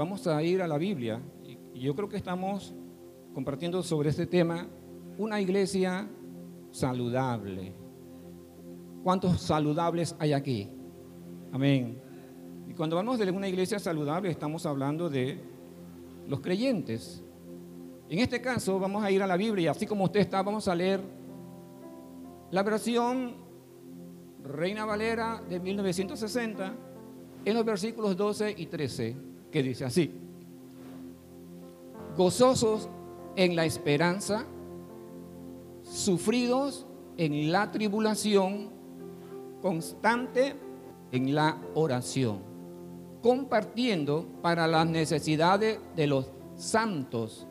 vamos a ir a la Biblia y yo creo que estamos compartiendo sobre este tema una iglesia saludable. ¿Cuántos saludables hay aquí? Amén. Y cuando hablamos de una iglesia saludable estamos hablando de los creyentes. En este caso vamos a ir a la Biblia, así como usted está, vamos a leer la versión Reina Valera de 1960 en los versículos 12 y 13, que dice así, gozosos en la esperanza, sufridos en la tribulación, constante en la oración, compartiendo para las necesidades de los santos,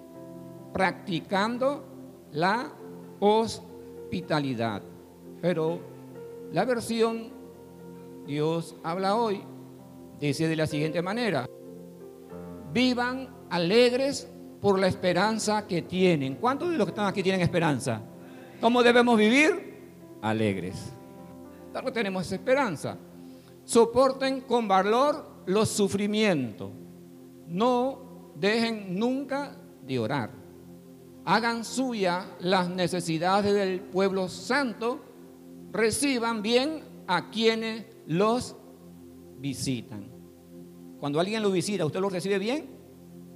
practicando la hospitalidad. Pero la versión Dios habla hoy dice de la siguiente manera, vivan alegres por la esperanza que tienen. ¿Cuántos de los que están aquí tienen esperanza? ¿Cómo debemos vivir? Alegres. Claro tenemos esperanza. Soporten con valor los sufrimientos. No dejen nunca de orar. Hagan suya las necesidades del pueblo santo. Reciban bien a quienes los visitan. Cuando alguien lo visita, ¿usted lo recibe bien?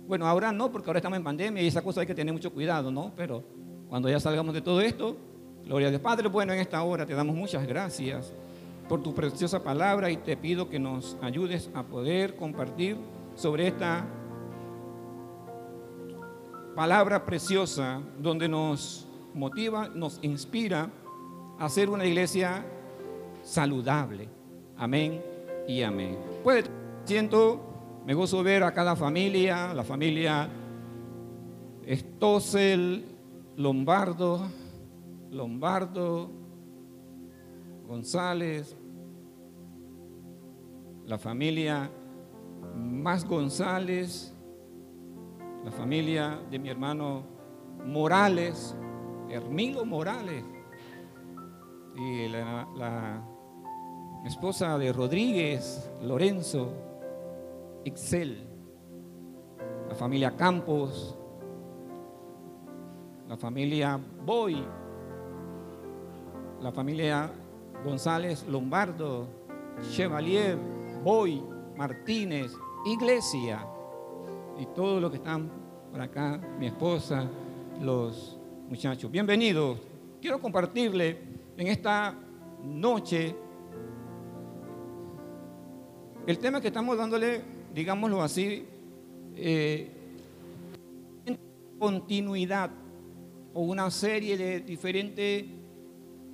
Bueno, ahora no, porque ahora estamos en pandemia y esa cosa hay que tener mucho cuidado, ¿no? Pero cuando ya salgamos de todo esto, gloria a Dios. Padre, bueno, en esta hora te damos muchas gracias por tu preciosa palabra y te pido que nos ayudes a poder compartir sobre esta palabra preciosa donde nos motiva, nos inspira a ser una iglesia saludable. Amén y amén. Puede, siento, me gozo ver a cada familia, la familia Estosel, Lombardo, Lombardo, González, la familia Más González, la familia de mi hermano Morales, Hermilo Morales, y la, la esposa de Rodríguez, Lorenzo, Excel, la familia Campos, la familia Boy, la familia González Lombardo, Chevalier, Boy, Martínez, Iglesia y todos los que están por acá, mi esposa, los muchachos. Bienvenidos. Quiero compartirle en esta noche el tema que estamos dándole, digámoslo así, eh, continuidad o una serie de diferentes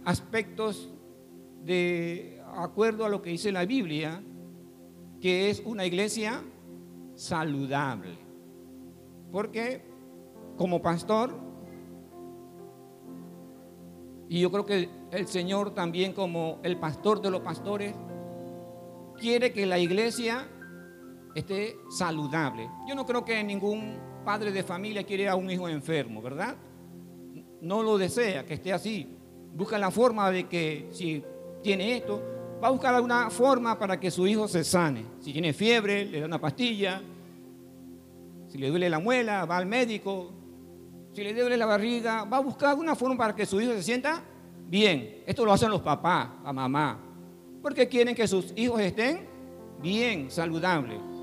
aspectos de acuerdo a lo que dice la Biblia, que es una iglesia saludable. Porque como pastor, y yo creo que el Señor también como el pastor de los pastores, quiere que la iglesia esté saludable. Yo no creo que ningún padre de familia quiere a un hijo enfermo, ¿verdad? No lo desea que esté así. Busca la forma de que si tiene esto, va a buscar alguna forma para que su hijo se sane. Si tiene fiebre, le da una pastilla. Si le duele la muela, va al médico. Si le duele la barriga, va a buscar alguna forma para que su hijo se sienta bien. Esto lo hacen los papás, la mamá. Porque quieren que sus hijos estén bien, saludables.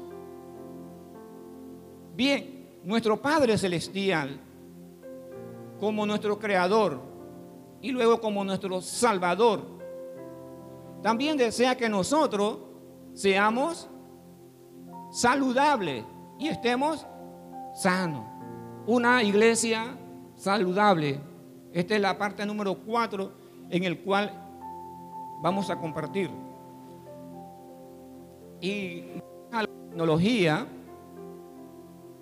Bien, nuestro Padre Celestial, como nuestro Creador y luego como nuestro Salvador, también desea que nosotros seamos saludables y estemos sanos. Una iglesia saludable. Esta es la parte número cuatro en el cual vamos a compartir. Y la tecnología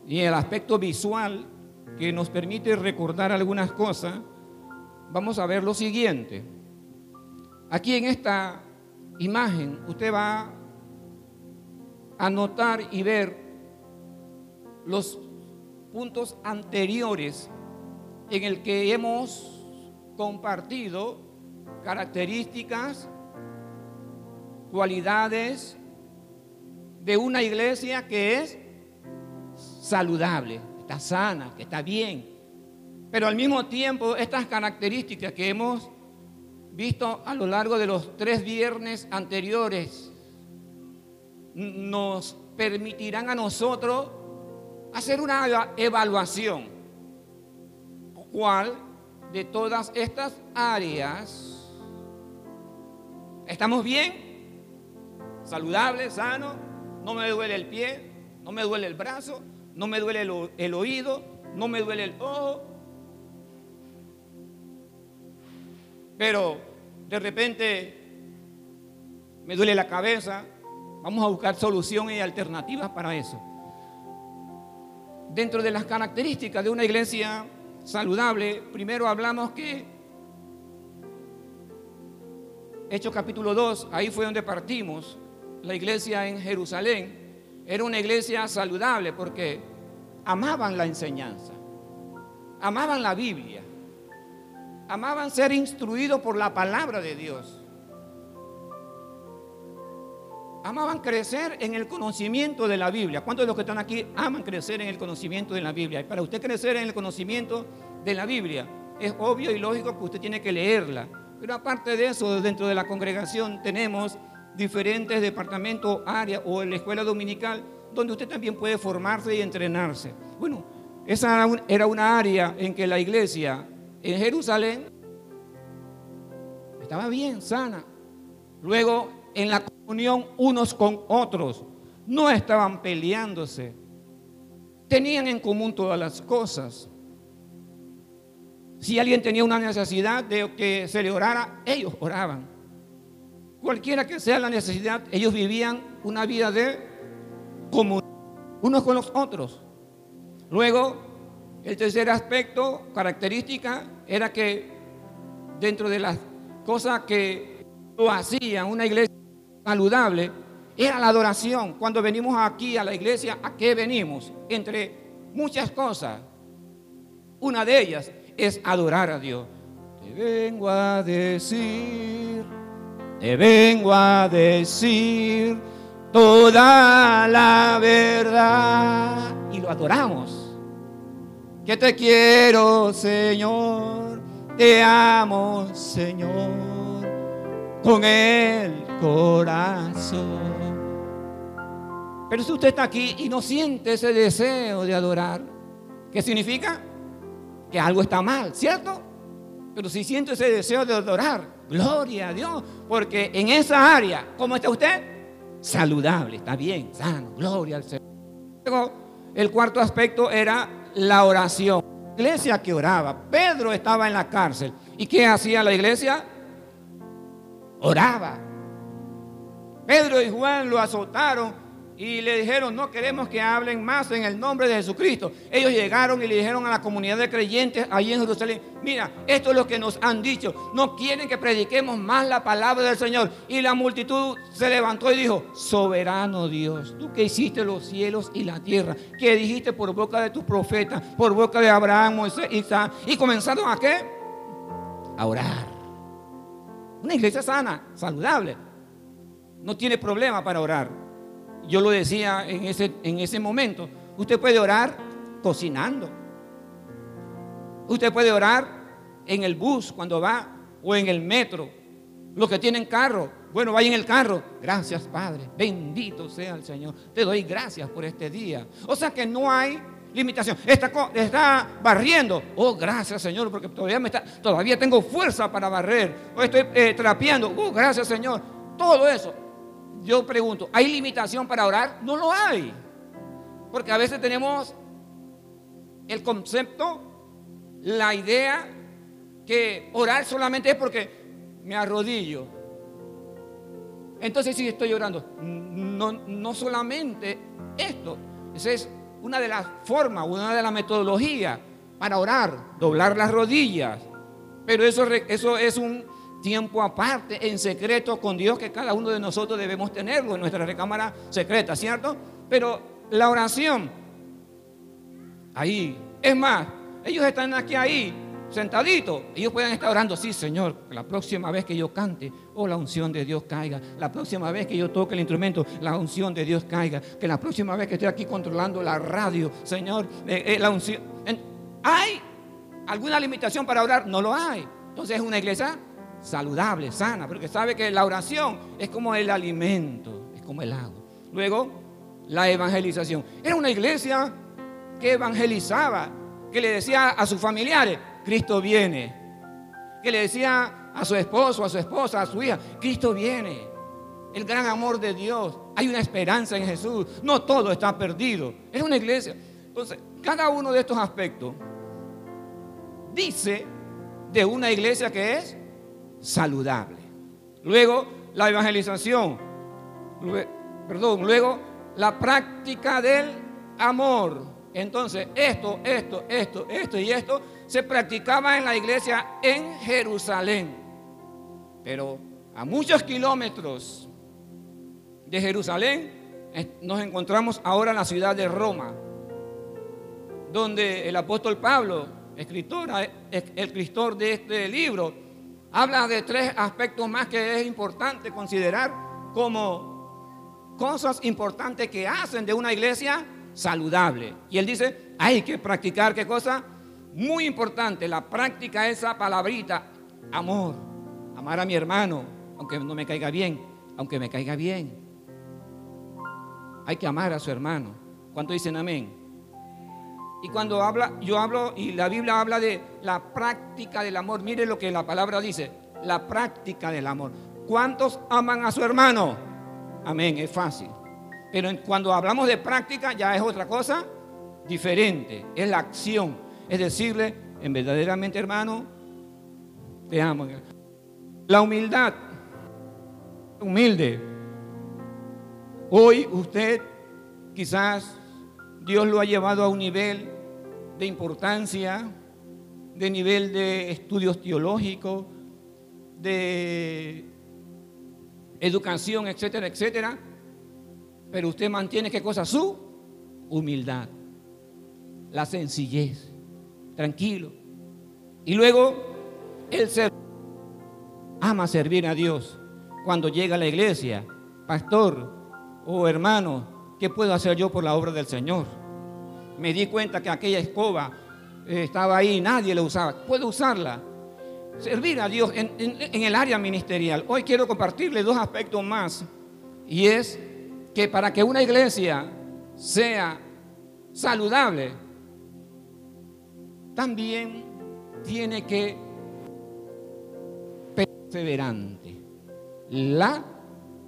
y el aspecto visual que nos permite recordar algunas cosas, vamos a ver lo siguiente. Aquí en esta imagen usted va a notar y ver los puntos anteriores en el que hemos compartido características, cualidades de una iglesia que es saludable, está sana, que está bien. Pero al mismo tiempo, estas características que hemos visto a lo largo de los tres viernes anteriores nos permitirán a nosotros hacer una evaluación. ¿Cuál de todas estas áreas estamos bien? Saludable, sano, no me duele el pie, no me duele el brazo, no me duele el, oído, no me duele el ojo. Pero de repente me duele la cabeza, Vamos a buscar soluciones y alternativas para eso. Dentro de las características de una iglesia saludable, primero hablamos que Hechos capítulo 2, ahí fue donde partimos. La iglesia en Jerusalén era una iglesia saludable porque amaban la enseñanza, amaban la Biblia, amaban ser instruidos por la palabra de Dios amaban crecer en el conocimiento de la Biblia. ¿Cuántos de los que están aquí aman crecer en el conocimiento de la Biblia? Y para usted crecer en el conocimiento de la Biblia, es obvio y lógico que usted tiene que leerla. Pero aparte de eso, dentro de la congregación tenemos diferentes departamentos, áreas o en la escuela dominical, donde usted también puede formarse y entrenarse. Bueno, esa era una área en que la iglesia en Jerusalén estaba bien, sana. Luego, en la unión unos con otros. No estaban peleándose. Tenían en común todas las cosas. Si alguien tenía una necesidad de que se le orara, ellos oraban. Cualquiera que sea la necesidad, ellos vivían una vida de comunión unos con los otros. Luego, el tercer aspecto, característica, era que dentro de las cosas que lo hacían una iglesia saludable era la adoración. Cuando venimos aquí a la iglesia, ¿a qué venimos? Entre muchas cosas. Una de ellas es adorar a Dios. Te vengo a decir, te vengo a decir toda la verdad. Y lo adoramos. Que te quiero, Señor. Te amo, Señor. Con Él corazón. Pero si usted está aquí y no siente ese deseo de adorar, ¿qué significa? Que algo está mal, ¿cierto? Pero si siente ese deseo de adorar, gloria a Dios, porque en esa área, ¿cómo está usted? Saludable, está bien, sano, gloria al Señor. Luego, el cuarto aspecto era la oración. iglesia que oraba. Pedro estaba en la cárcel. ¿Y qué hacía la iglesia? Oraba. Pedro y Juan lo azotaron y le dijeron, no queremos que hablen más en el nombre de Jesucristo. Ellos llegaron y le dijeron a la comunidad de creyentes allí en Jerusalén, mira, esto es lo que nos han dicho, no quieren que prediquemos más la palabra del Señor. Y la multitud se levantó y dijo, soberano Dios, tú que hiciste los cielos y la tierra, que dijiste por boca de tus profetas, por boca de Abraham, Moisés, Isaac, y comenzaron a qué? A orar. Una iglesia sana, saludable no tiene problema para orar. Yo lo decía en ese, en ese momento. Usted puede orar cocinando. Usted puede orar en el bus cuando va o en el metro. Los que tienen carro, bueno, vaya en el carro. Gracias, Padre. Bendito sea el Señor. Te doy gracias por este día. O sea que no hay limitación. Está, está barriendo. Oh, gracias, Señor, porque todavía, me está, todavía tengo fuerza para barrer. O estoy eh, trapeando. Oh, gracias, Señor. Todo eso yo pregunto, ¿hay limitación para orar? No lo hay. Porque a veces tenemos el concepto, la idea que orar solamente es porque me arrodillo. Entonces sí estoy orando. No, no solamente esto. Esa es una de las formas, una de las metodologías para orar, doblar las rodillas. Pero eso, eso es un tiempo aparte, en secreto con Dios, que cada uno de nosotros debemos tenerlo en nuestra recámara secreta, ¿cierto? Pero la oración, ahí, es más, ellos están aquí ahí, sentaditos, ellos pueden estar orando, sí, Señor, la próxima vez que yo cante, oh, la unción de Dios caiga. La próxima vez que yo toque el instrumento, la unción de Dios caiga. Que la próxima vez que esté aquí controlando la radio, Señor, eh, eh, la unción. ¿Hay alguna limitación para orar? No lo hay. Entonces es una iglesia saludable, sana, porque sabe que la oración es como el alimento, es como el agua. Luego, la evangelización. Era una iglesia que evangelizaba, que le decía a sus familiares, Cristo viene. Que le decía a su esposo, a su esposa, a su hija, Cristo viene. El gran amor de Dios. Hay una esperanza en Jesús. No todo está perdido. Es una iglesia. Entonces, cada uno de estos aspectos dice de una iglesia que es saludable. Luego, la evangelización. perdón, luego, la práctica del amor. Entonces, esto, esto, esto, esto y esto se practicaba en la iglesia en Jerusalén. Pero a muchos kilómetros de Jerusalén nos encontramos ahora en la ciudad de Roma, donde el apóstol Pablo, escritor, el escritor de este libro, habla de tres aspectos más que es importante considerar como cosas importantes que hacen de una iglesia saludable. Y él dice, hay que practicar qué cosa? muy importante, la práctica esa palabrita, amor, amar a mi hermano, aunque no me caiga bien, aunque me caiga bien. Hay que amar a su hermano. ¿Cuánto dicen amén? Y cuando habla, yo hablo y la Biblia habla de la práctica del amor. Mire lo que la palabra dice, la práctica del amor. ¿Cuántos aman a su hermano? Amén, es fácil. Pero cuando hablamos de práctica ya es otra cosa diferente, es la acción es decirle, en verdaderamente hermano, te amo. La humildad, humilde. Hoy usted quizás Dios lo ha llevado a un nivel de importancia, de nivel de estudios teológicos, de educación, etcétera, etcétera. Pero usted mantiene qué cosa? Su humildad, la sencillez tranquilo. Y luego el ser ama servir a Dios. Cuando llega a la iglesia, pastor o hermano, ¿qué puedo hacer yo por la obra del Señor? Me di cuenta que aquella escoba eh, estaba ahí, nadie la usaba. Puedo usarla. Servir a Dios en, en el área ministerial. Hoy quiero compartirle dos aspectos más. Y es que para que una iglesia sea saludable, también tiene que perseverante. La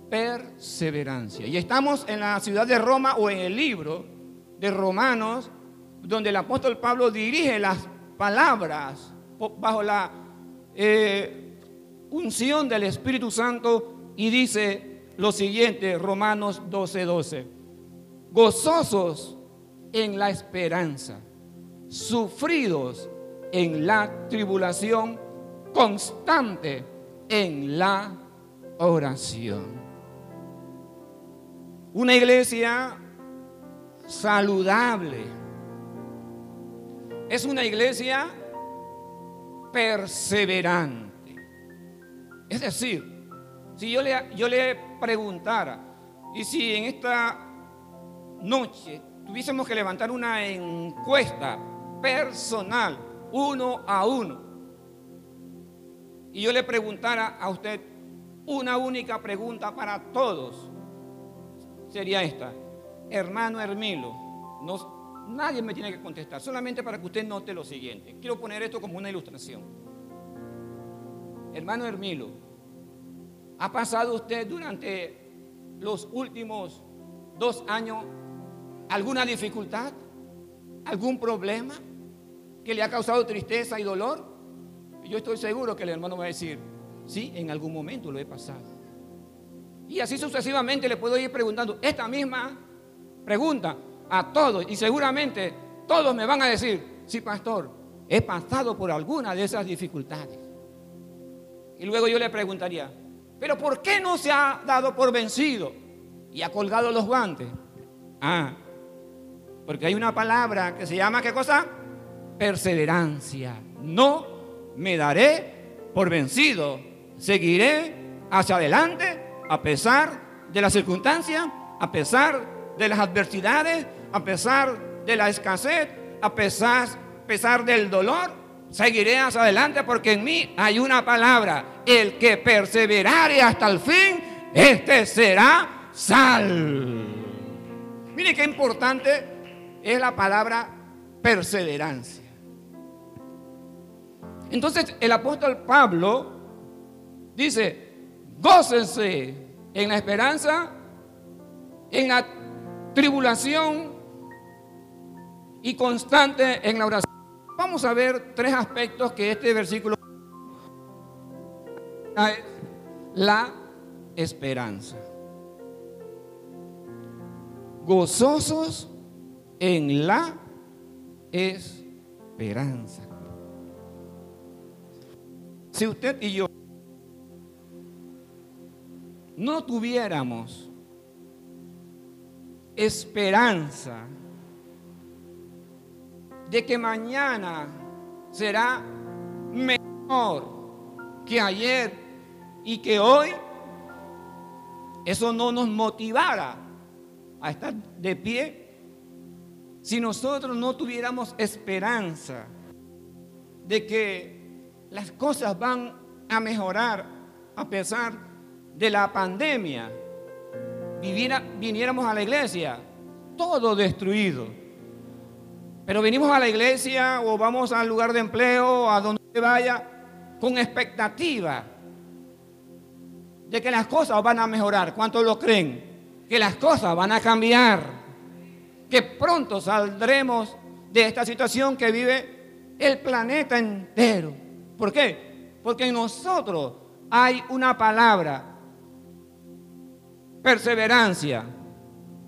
perseverancia. Y estamos en la ciudad de Roma o en el libro de Romanos, donde el apóstol Pablo dirige las palabras bajo la eh, unción del Espíritu Santo y dice lo siguiente, Romanos 12:12, 12, gozosos en la esperanza sufridos en la tribulación, constante en la oración. Una iglesia saludable. Es una iglesia perseverante. Es decir, si yo le, yo le preguntara, y si en esta noche tuviésemos que levantar una encuesta personal, uno a uno. Y yo le preguntara a usted una única pregunta para todos, sería esta. Hermano Hermilo, no, nadie me tiene que contestar, solamente para que usted note lo siguiente. Quiero poner esto como una ilustración. Hermano Hermilo, ¿ha pasado usted durante los últimos dos años alguna dificultad? ¿Algún problema? que le ha causado tristeza y dolor? Yo estoy seguro que el hermano va a decir, sí, en algún momento lo he pasado. Y así sucesivamente le puedo ir preguntando esta misma pregunta a todos y seguramente todos me van a decir, sí, pastor, he pasado por alguna de esas dificultades. Y luego yo le preguntaría, pero ¿por qué no se ha dado por vencido y ha colgado los guantes? Ah, porque hay una palabra que se llama, ¿qué cosa? perseverancia, no me daré por vencido. Seguiré hacia adelante a pesar de las circunstancias, a pesar de las adversidades, a pesar de la escasez, a pesar, pesar del dolor. Seguiré hacia adelante porque en mí hay una palabra. El que perseverare hasta el fin, este será sal. Mire qué importante es la palabra perseverancia. Entonces el apóstol Pablo dice, gócense en la esperanza, en la tribulación y constante en la oración. Vamos a ver tres aspectos que este versículo es la esperanza. Gozosos en la esperanza. Si usted y yo no tuviéramos esperanza de que mañana será mejor que ayer y que hoy, eso no nos motivara a estar de pie. Si nosotros no tuviéramos esperanza de que las cosas van a mejorar a pesar de la pandemia, viviera, viniéramos a la iglesia, todo destruido. Pero venimos a la iglesia o vamos al lugar de empleo, a donde vaya, con expectativa de que las cosas van a mejorar. ¿Cuántos lo creen? Que las cosas van a cambiar. Que pronto saldremos de esta situación que vive el planeta entero. ¿Por qué? Porque en nosotros hay una palabra, perseverancia.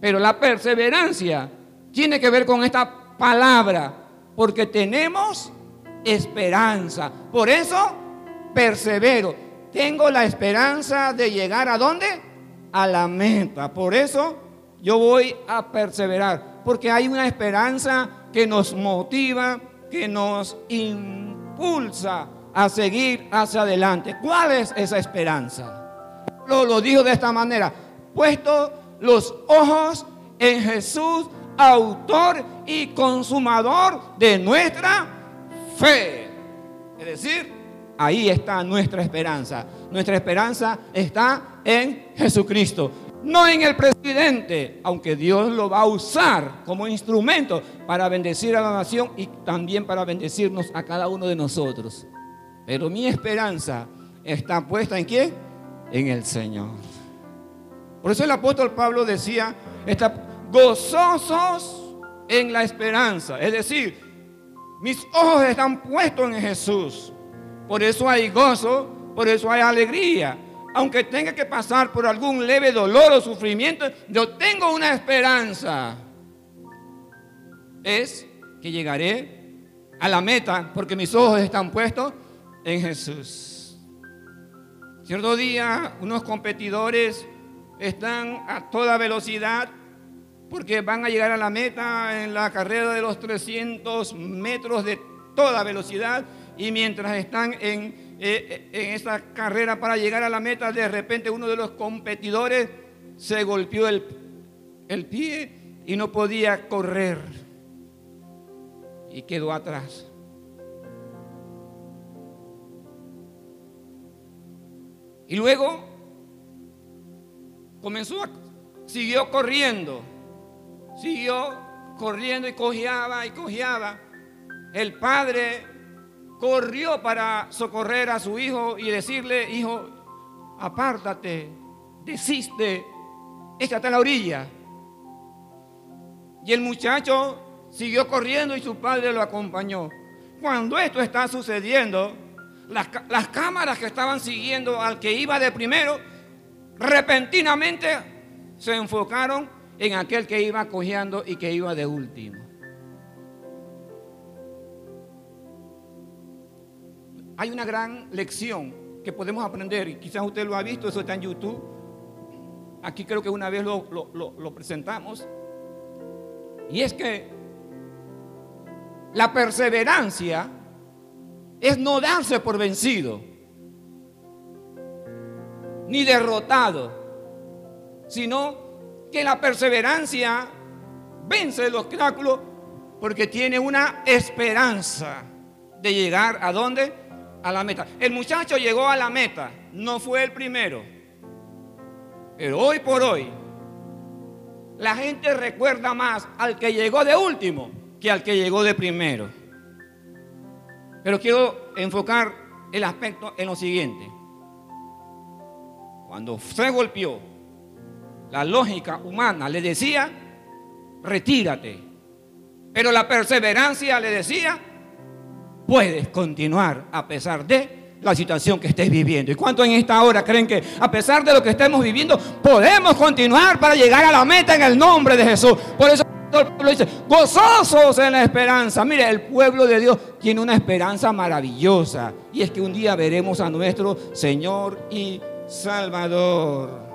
Pero la perseverancia tiene que ver con esta palabra, porque tenemos esperanza. Por eso persevero. Tengo la esperanza de llegar a dónde? A la meta. Por eso yo voy a perseverar, porque hay una esperanza que nos motiva, que nos impulsa a seguir hacia adelante. ¿Cuál es esa esperanza? Lo, lo dijo de esta manera, puesto los ojos en Jesús, autor y consumador de nuestra fe. Es decir, ahí está nuestra esperanza. Nuestra esperanza está en Jesucristo. No en el presidente, aunque Dios lo va a usar como instrumento para bendecir a la nación y también para bendecirnos a cada uno de nosotros. Pero mi esperanza está puesta en quién? En el Señor. Por eso el apóstol Pablo decía, está gozosos en la esperanza. Es decir, mis ojos están puestos en Jesús. Por eso hay gozo, por eso hay alegría. Aunque tenga que pasar por algún leve dolor o sufrimiento, yo tengo una esperanza. Es que llegaré a la meta porque mis ojos están puestos en Jesús. Cierto día, unos competidores están a toda velocidad porque van a llegar a la meta en la carrera de los 300 metros de toda velocidad y mientras están en, eh, en esa carrera para llegar a la meta, de repente uno de los competidores se golpeó el, el pie y no podía correr y quedó atrás. Y luego comenzó a, siguió corriendo siguió corriendo y cojeaba y cojeaba. El padre corrió para socorrer a su hijo y decirle, hijo, apártate, desiste, échate a la orilla. Y el muchacho siguió corriendo y su padre lo acompañó. Cuando esto está sucediendo, las, las cámaras que estaban siguiendo al que iba de primero, repentinamente se enfocaron en aquel que iba cojeando y que iba de último. Hay una gran lección que podemos aprender, y quizás usted lo ha visto, eso está en YouTube. Aquí creo que una vez lo, lo presentamos. Y es que la perseverancia es no darse por vencido, ni derrotado, sino que la perseverancia vence el obstáculo porque tiene una esperanza de llegar a dónde? A la meta. El muchacho llegó a la meta, no fue el primero. Pero hoy por hoy, la gente recuerda más al que llegó de último que al que llegó de primero. Pero quiero enfocar el aspecto en lo siguiente. Cuando se golpeó, la lógica humana le decía, retírate. Pero la perseverancia le decía, puedes continuar a pesar de la situación que estés viviendo. ¿Y cuánto en esta hora creen que a pesar de lo que estemos viviendo, podemos continuar para llegar a la meta en el nombre de Jesús? Por eso el pueblo dice, gozosos en la esperanza. Mire, el pueblo de Dios tiene una esperanza maravillosa. Y es que un día veremos a nuestro Señor y Salvador.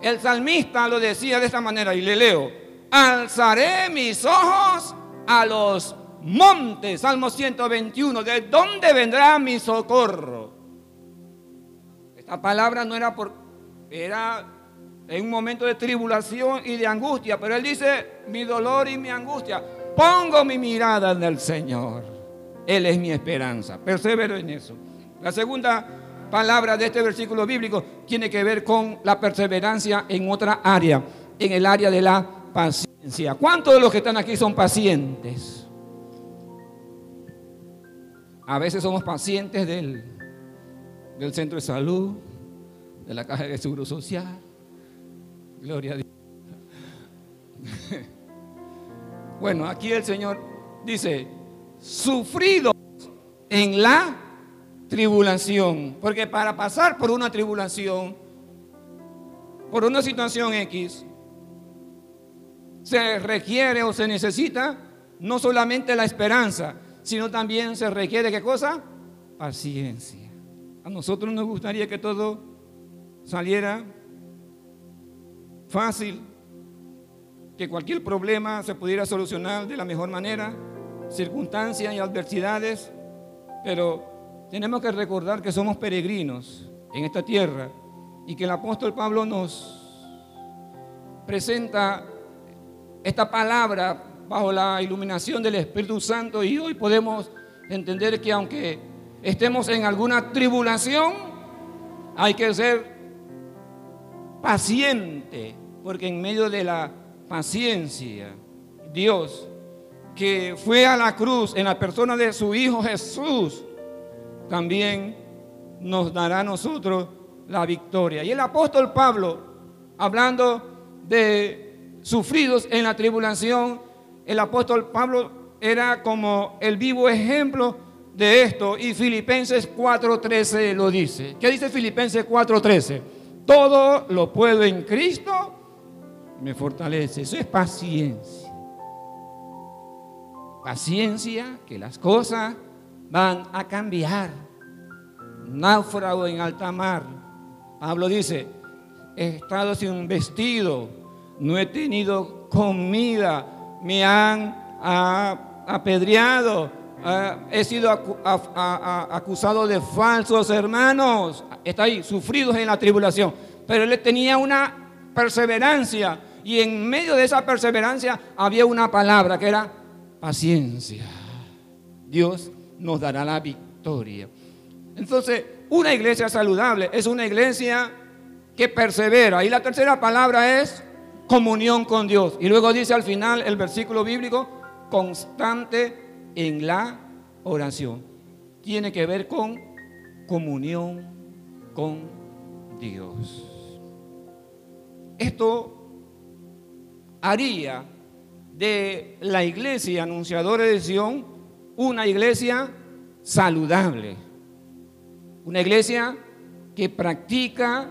El salmista lo decía de esta manera y le leo, alzaré mis ojos a los montes, Salmo 121, ¿de dónde vendrá mi socorro? Esta palabra no era por, era en un momento de tribulación y de angustia, pero él dice, mi dolor y mi angustia, pongo mi mirada en el Señor. Él es mi esperanza, persevero en eso. La segunda palabra de este versículo bíblico tiene que ver con la perseverancia en otra área, en el área de la paciencia. ¿Cuántos de los que están aquí son pacientes? A veces somos pacientes del, del centro de salud, de la caja de seguro social, Gloria a Dios. Bueno, aquí el Señor dice, sufrido en la tribulación. Porque para pasar por una tribulación, por una situación X, se requiere o se necesita no solamente la esperanza, sino también se requiere qué cosa? Paciencia. A nosotros nos gustaría que todo saliera fácil, que cualquier problema se pudiera solucionar de la mejor manera, circunstancias y adversidades, pero tenemos que recordar que somos peregrinos en esta tierra y que el apóstol Pablo nos presenta esta palabra bajo la iluminación del Espíritu Santo y hoy podemos entender que aunque estemos en alguna tribulación, hay que ser paciente, porque en medio de la paciencia, Dios, que fue a la cruz en la persona de su Hijo Jesús, también nos dará a nosotros la victoria. Y el apóstol Pablo, hablando de sufridos en la tribulación, el apóstol Pablo era como el vivo ejemplo de esto y Filipenses 4:13 lo dice. ¿Qué dice Filipenses 4:13? todo lo puedo en Cristo, me fortalece. Eso es paciencia. Paciencia que las cosas van a cambiar. Náufrago en alta mar. Pablo dice, he estado sin vestido, no he tenido comida, me han apedreado, he sido acusado de falsos hermanos. Está ahí, sufridos en la tribulación. Pero él tenía una perseverancia. Y en medio de esa perseverancia había una palabra que era paciencia. Dios nos dará la victoria. Entonces, una iglesia saludable es una iglesia que persevera. Y la tercera palabra es comunión con Dios. Y luego dice al final el versículo bíblico, constante en la oración. Tiene que ver con comunión con Dios. Esto haría de la iglesia anunciadora de Sion una iglesia saludable, una iglesia que practica,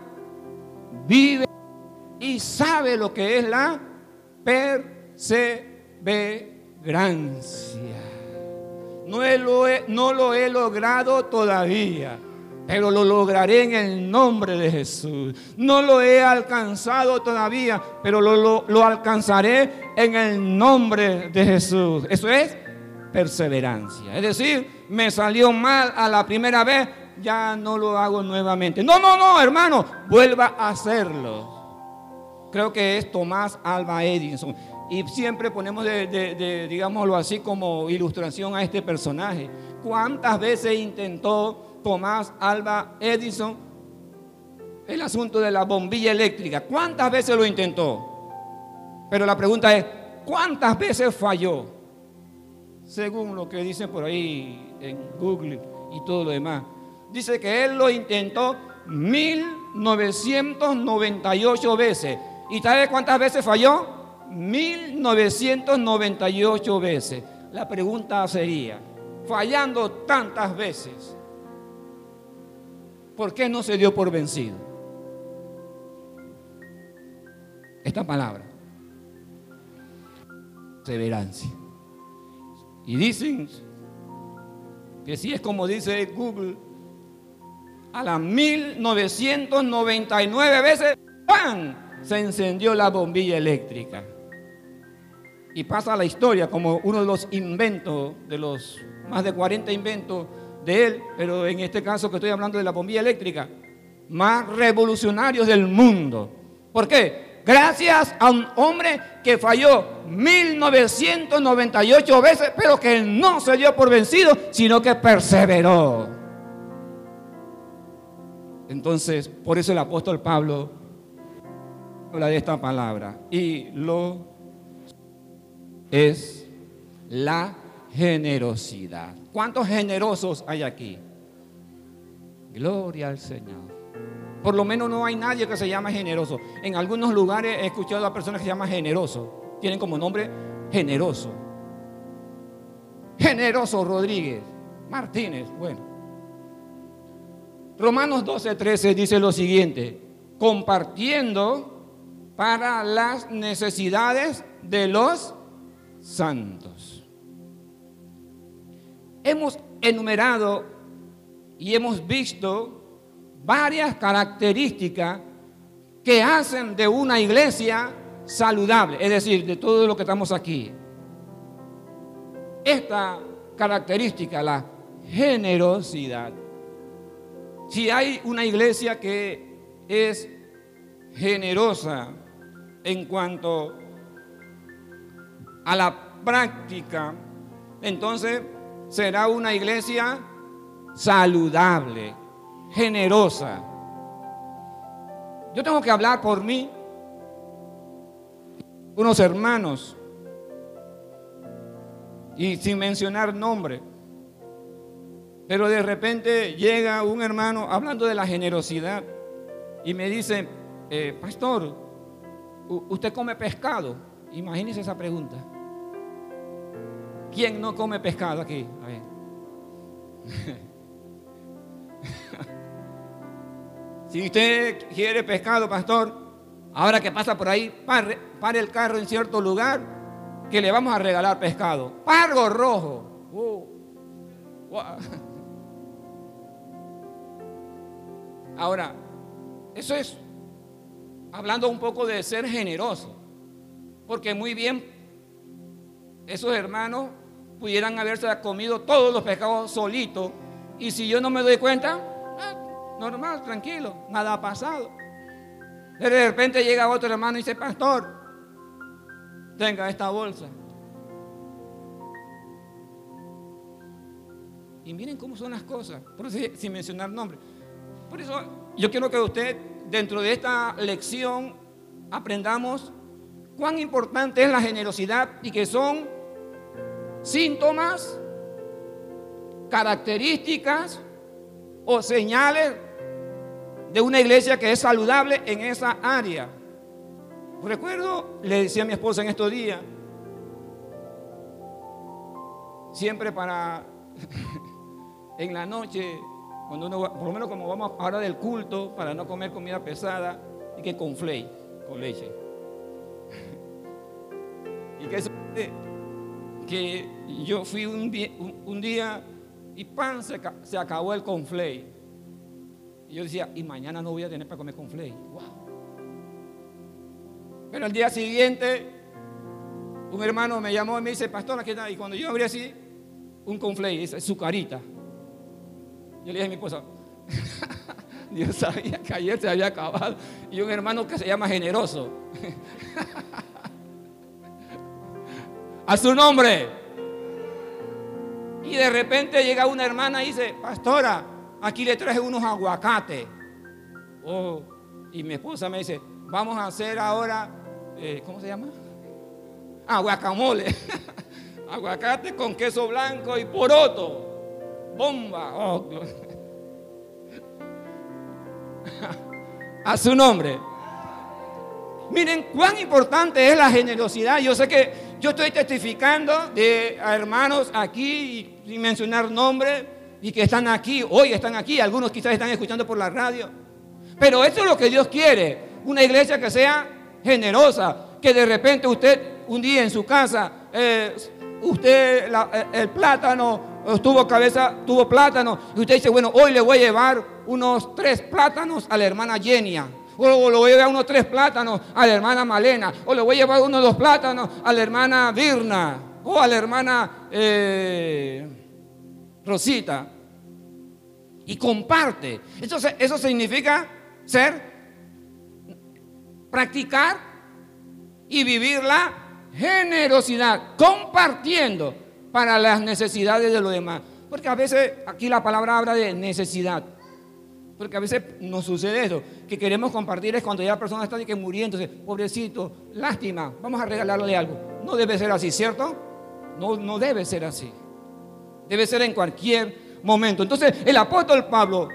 vive y sabe lo que es la perseverancia. No, lo he, no lo he logrado todavía, pero lo lograré en el nombre de Jesús. No lo he alcanzado todavía, pero lo, lo alcanzaré en el nombre de Jesús. Eso es perseverancia. Es decir, me salió mal a la primera vez, ya no lo hago nuevamente. No, no, no, hermano, vuelva a hacerlo. Creo que es Tomás Alba Edison. Y siempre ponemos, de, digámoslo así, como ilustración a este personaje. ¿Cuántas veces intentó Tomás Alba Edison el asunto de la bombilla eléctrica? ¿Cuántas veces lo intentó? Pero la pregunta es, ¿cuántas veces falló? Según lo que dicen por ahí en Google y todo lo demás. Dice que él lo intentó 1998 veces. ¿Y sabe cuántas veces falló? 1998 veces. La pregunta sería, fallando tantas veces, ¿por qué no se dio por vencido? Esta palabra, perseverancia. Y dicen que si es como dice Google, a las 1999 veces, ¡pam! se encendió la bombilla eléctrica y pasa la historia como uno de los inventos, de los más de 40 inventos de él, pero en este caso que estoy hablando de la bombilla eléctrica, más revolucionarios del mundo. ¿Por qué? Gracias a un hombre que falló 1998 veces, pero que no se dio por vencido, sino que perseveró. Entonces, por eso el apóstol Pablo habla de esta palabra. Y lo es la generosidad. ¿Cuántos generosos hay aquí? Gloria al Señor. Por lo menos no hay nadie que se llame generoso. En algunos lugares he escuchado a personas que se llaman generoso. Tienen como nombre generoso. Generoso Rodríguez. Martínez. Bueno. Romanos 12, 13 dice lo siguiente. Compartiendo para las necesidades de los santos. Hemos enumerado y hemos visto varias características que hacen de una iglesia saludable, es decir, de todo lo que estamos aquí. Esta característica, la generosidad. Si hay una iglesia que es generosa en cuanto a la práctica, entonces será una iglesia saludable, generosa. Yo tengo que hablar por mí, unos hermanos, y sin mencionar nombre. Pero de repente llega un hermano hablando de la generosidad y me dice, eh, pastor, ¿usted come pescado? Imagínese esa pregunta. ¿Quién no come pescado aquí? A ver. si usted quiere pescado, pastor, ahora que pasa por ahí, pare, el carro en cierto lugar, que le vamos a regalar pescado. Pargo rojo. Uh. Ahora, eso es hablando un poco de ser generoso, porque muy bien esos hermanos pudieran haberse comido todos los pescados solitos. Y si yo no me doy cuenta, normal, tranquilo, nada ha pasado. De repente llega otro hermano y dice, pastor, tenga esta bolsa. Y miren cómo son las cosas, por eso, sin mencionar nombres. Por eso yo quiero que usted, dentro de esta lección, aprendamos cuán importante es la generosidad y que son síntomas, características o señales de una iglesia que es saludable en esa área. Recuerdo, le decía a mi esposa en estos días, siempre para en la noche, cuando uno, por lo menos como vamos ahora del culto, para no comer comida pesada, y que con flay, con leche. y que que yo fui un, día, y pan, se, acabó el conflay. Y yo decía, y mañana no voy a tener para comer conflay. Wow. Pero al día siguiente, un hermano me llamó y me dice, pastor, ¿qué tal? Y cuando yo abrí así, un conflay, dice su carita. Yo le dije a mi esposa, Dios sabía que ayer se había acabado. Y un hermano que se llama generoso. a su nombre. Y de repente llega una hermana y dice, pastora, aquí le traje unos aguacates. Oh, y mi esposa me dice, vamos a hacer ahora, eh, ¿cómo se llama? Ah, guacamole. Aguacate con queso blanco y poroto. Bomba. Oh, a su nombre. Miren cuán importante es la generosidad. Yo sé que yo estoy testificando de hermanos aquí, sin mencionar nombres, y que están aquí, hoy están aquí, algunos quizás están escuchando por la radio. Pero esto es lo que Dios quiere, una iglesia que sea generosa, que de repente usted un día en su casa, eh, usted eh, el plátano tuvo cabeza, tuvo plátano, y usted dice, bueno, hoy le voy a llevar unos tres plátanos a la hermana Yenia. O le voy a llevar unos tres plátanos a la hermana Malena. O le voy a llevar unos dos plátanos a la hermana Virna. O a la hermana eh, Rosita. Y comparte. Eso, eso significa ser, practicar y vivir la generosidad. Compartiendo para las necesidades de los demás. Porque a veces aquí la palabra habla de necesidad. Porque a veces nos sucede eso, que queremos compartir es cuando ya la persona está de que muriendo, entonces, pobrecito, lástima, vamos a regalarle algo. No debe ser así, ¿cierto? No, no debe ser así. Debe ser en cualquier momento. Entonces, el apóstol Pablo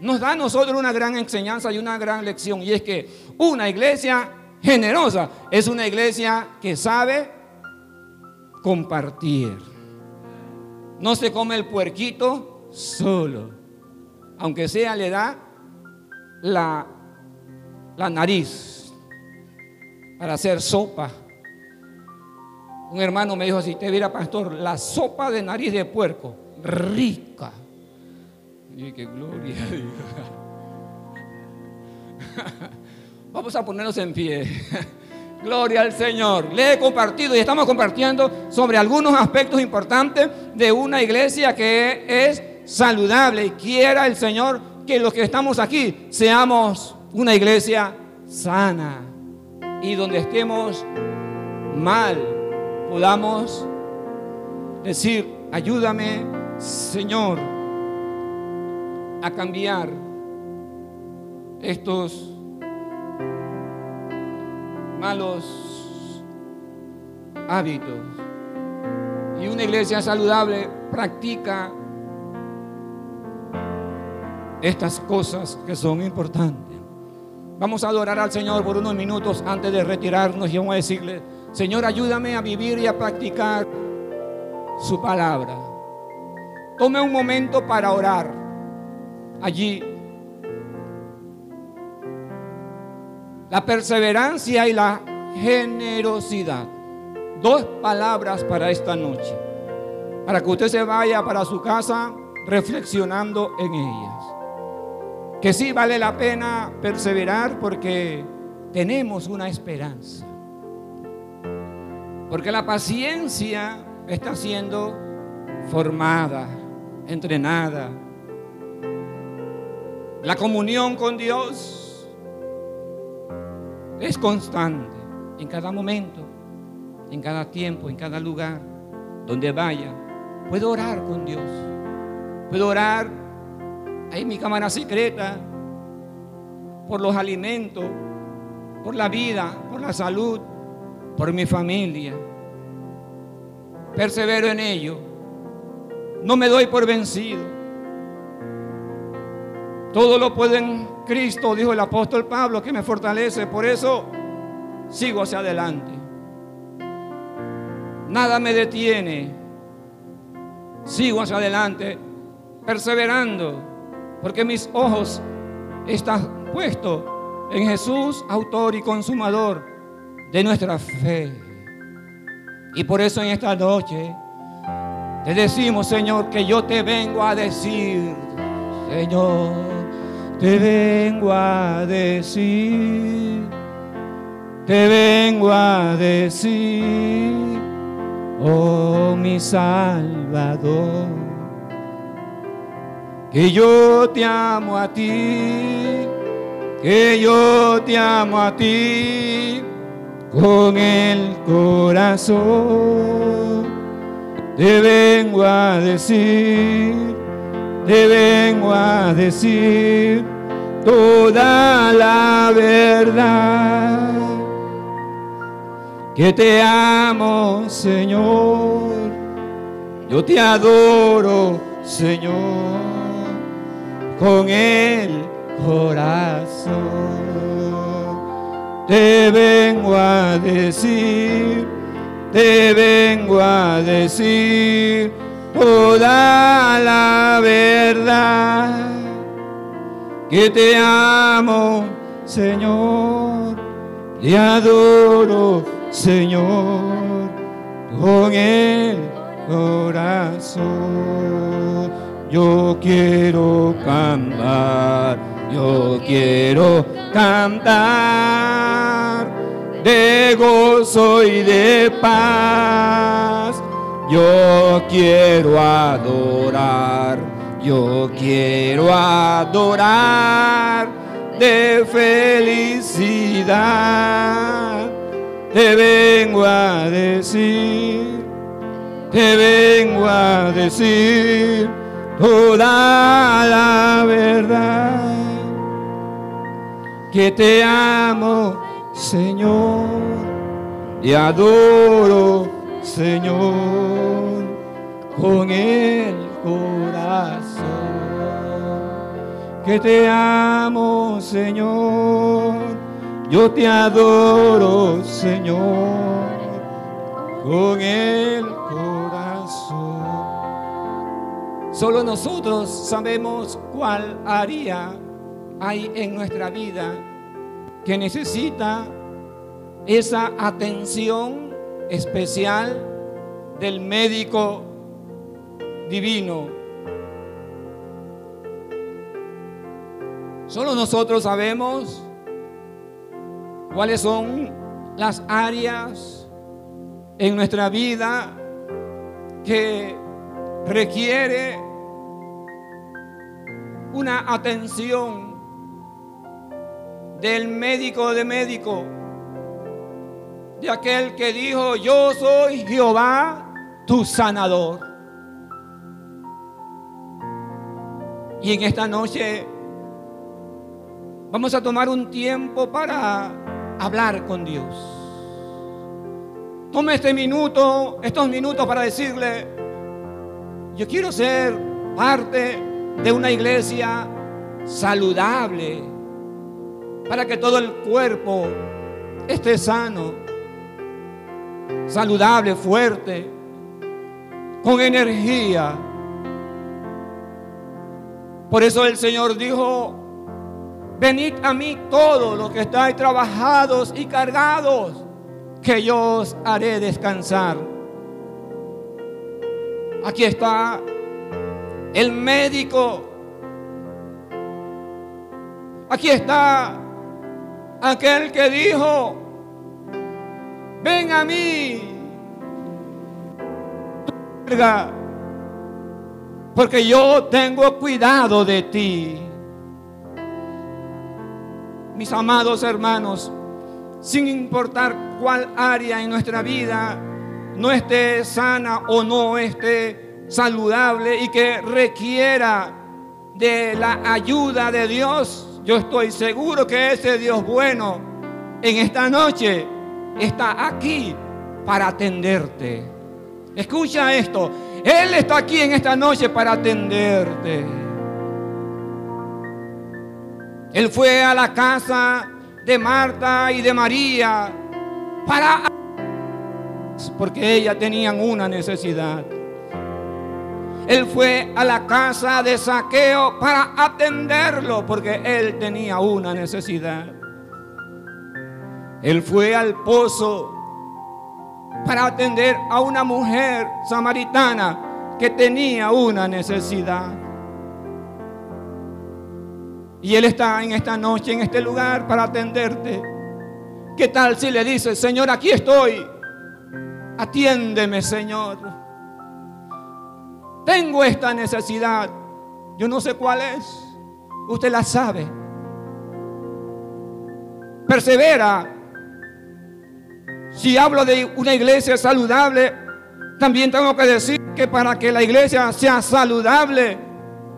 nos da a nosotros una gran enseñanza y una gran lección, y es que una iglesia generosa es una iglesia que sabe compartir. No se come el puerquito solo aunque sea le da la, la nariz para hacer sopa. Un hermano me dijo, si te viera pastor, la sopa de nariz de puerco, rica. Y qué gloria Vamos a ponernos en pie. Gloria al Señor. Le he compartido y estamos compartiendo sobre algunos aspectos importantes de una iglesia que es saludable. Y quiera el Señor que los que estamos aquí seamos una iglesia sana. Y donde estemos mal, podamos decir, ayúdame, Señor, a cambiar estos malos hábitos. Y una iglesia saludable practica estas cosas que son importantes. Vamos a adorar al Señor por unos minutos antes de retirarnos y vamos a decirle, Señor, ayúdame a vivir y a practicar su palabra. Tome un momento para orar allí. La perseverancia y la generosidad. Dos palabras para esta noche. Para que usted se vaya para su casa reflexionando en ellas que sí vale la pena perseverar porque tenemos una esperanza. Porque la paciencia está siendo formada, entrenada. La comunión con Dios es constante en cada momento, en cada tiempo, en cada lugar, donde vaya. Puedo orar con Dios. Puedo orar ahí mi cámara secreta, por los alimentos, por la vida, por la salud, por mi familia. Persevero en ello. No me doy por vencido. Todo lo puedo en Cristo, dijo el apóstol Pablo, que me fortalece. Por eso sigo hacia adelante. Nada me detiene. Sigo hacia adelante, perseverando porque mis ojos están puestos en Jesús, autor y consumador de nuestra fe. Y por eso en esta noche te decimos, Señor, que yo te vengo a decir, Señor, te vengo a decir, te vengo a decir oh mi Salvador, que yo te amo a ti, que yo te amo a ti con el corazón. Te vengo a decir, te vengo a decir toda la verdad. Que te amo, Señor. Yo te adoro, Señor, con el corazón. Te vengo a decir, te vengo a decir toda la verdad que te amo, Señor, te adoro, Señor, con el corazón. Yo quiero cantar, yo quiero cantar de gozo y de paz. Yo quiero adorar yo quiero adorar de felicidad. Te vengo a decir, te vengo a decir toda la verdad. Que te amo, Señor, y adoro, Señor, con el corazón que te amo, Señor. Yo te adoro, Señor, con el corazón. Solo nosotros sabemos cuál área hay en nuestra vida que necesita esa atención especial del médico divino. Solo nosotros sabemos cuáles son las áreas en nuestra vida que requiere una atención del médico de médico, de aquel que dijo, yo soy Jehová, tu sanador. Y en esta noche Vamos a tomar un tiempo para hablar con Dios. Tome este minuto, estos minutos para decirle, yo quiero ser parte de una iglesia saludable, para que todo el cuerpo esté sano, saludable, fuerte, con energía. Por eso el Señor dijo, Venid a mí todos los que estáis trabajados y cargados, que yo os haré descansar. Aquí está el médico. Aquí está aquel que dijo, ven a mí, porque yo tengo cuidado de ti. Mis amados hermanos, sin importar cuál área en nuestra vida no esté sana o no esté saludable y que requiera de la ayuda de Dios, yo estoy seguro que ese Dios bueno en esta noche está aquí para atenderte. Escucha esto, Él está aquí en esta noche para atenderte. Él fue a la casa de Marta y de María para porque ellas tenían una necesidad. Él fue a la casa de Saqueo para atenderlo porque él tenía una necesidad. Él fue al pozo para atender a una mujer samaritana que tenía una necesidad. Y Él está en esta noche, en este lugar, para atenderte. ¿Qué tal si le dices, Señor, aquí estoy? Atiéndeme, Señor. Tengo esta necesidad. Yo no sé cuál es. Usted la sabe. Persevera. Si hablo de una iglesia saludable, también tengo que decir que para que la iglesia sea saludable,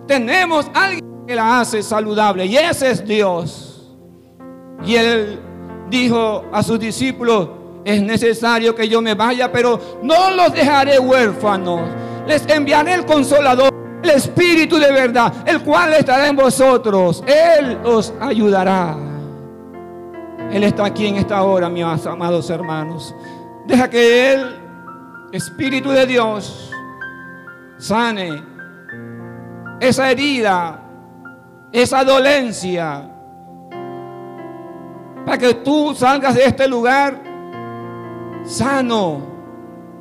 tenemos alguien que la hace saludable y ese es Dios. Y él dijo a sus discípulos, es necesario que yo me vaya, pero no los dejaré huérfanos. Les enviaré el consolador, el Espíritu de verdad, el cual estará en vosotros. Él os ayudará. Él está aquí en esta hora, mis amados hermanos. Deja que Él, Espíritu de Dios, sane esa herida, esa dolencia, para que tú salgas de este lugar sano,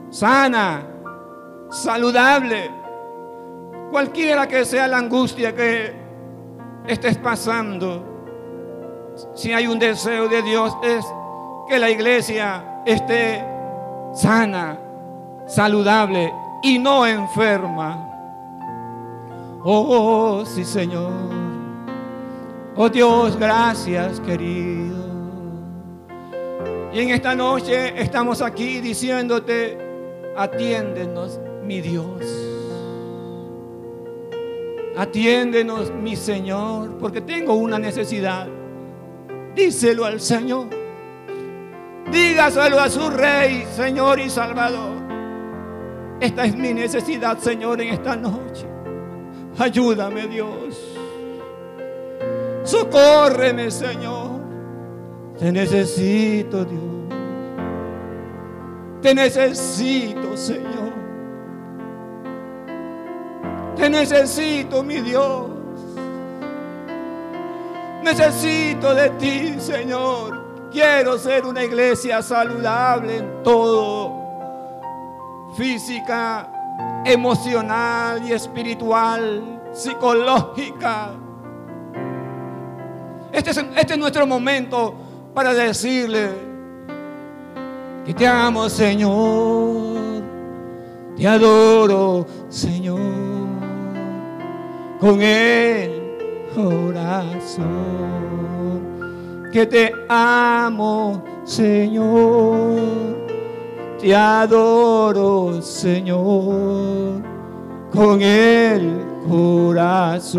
sana, saludable. Cualquiera que sea la angustia que estés pasando, si hay un deseo de Dios es que la iglesia esté sana, saludable y no enferma. Oh, sí, Señor. Oh Dios, gracias, querido. Y en esta noche estamos aquí diciéndote, atiéndenos, mi Dios. Atiéndenos, mi Señor, porque tengo una necesidad. Díselo al Señor. Dígaselo a su Rey, Señor y Salvador. Esta es mi necesidad, Señor, en esta noche. Ayúdame, Dios. Socórreme, Señor. Te necesito, Dios. Te necesito, Señor. Necesito, mi Dios. Necesito de ti, Señor. Quiero ser una iglesia saludable en todo. Física, emocional y espiritual, psicológica. Este es, este es nuestro momento para decirle que te amo, Señor. Te adoro, Señor. Con el corazón. Que te amo, Señor te adoro, Señor, con el corazón.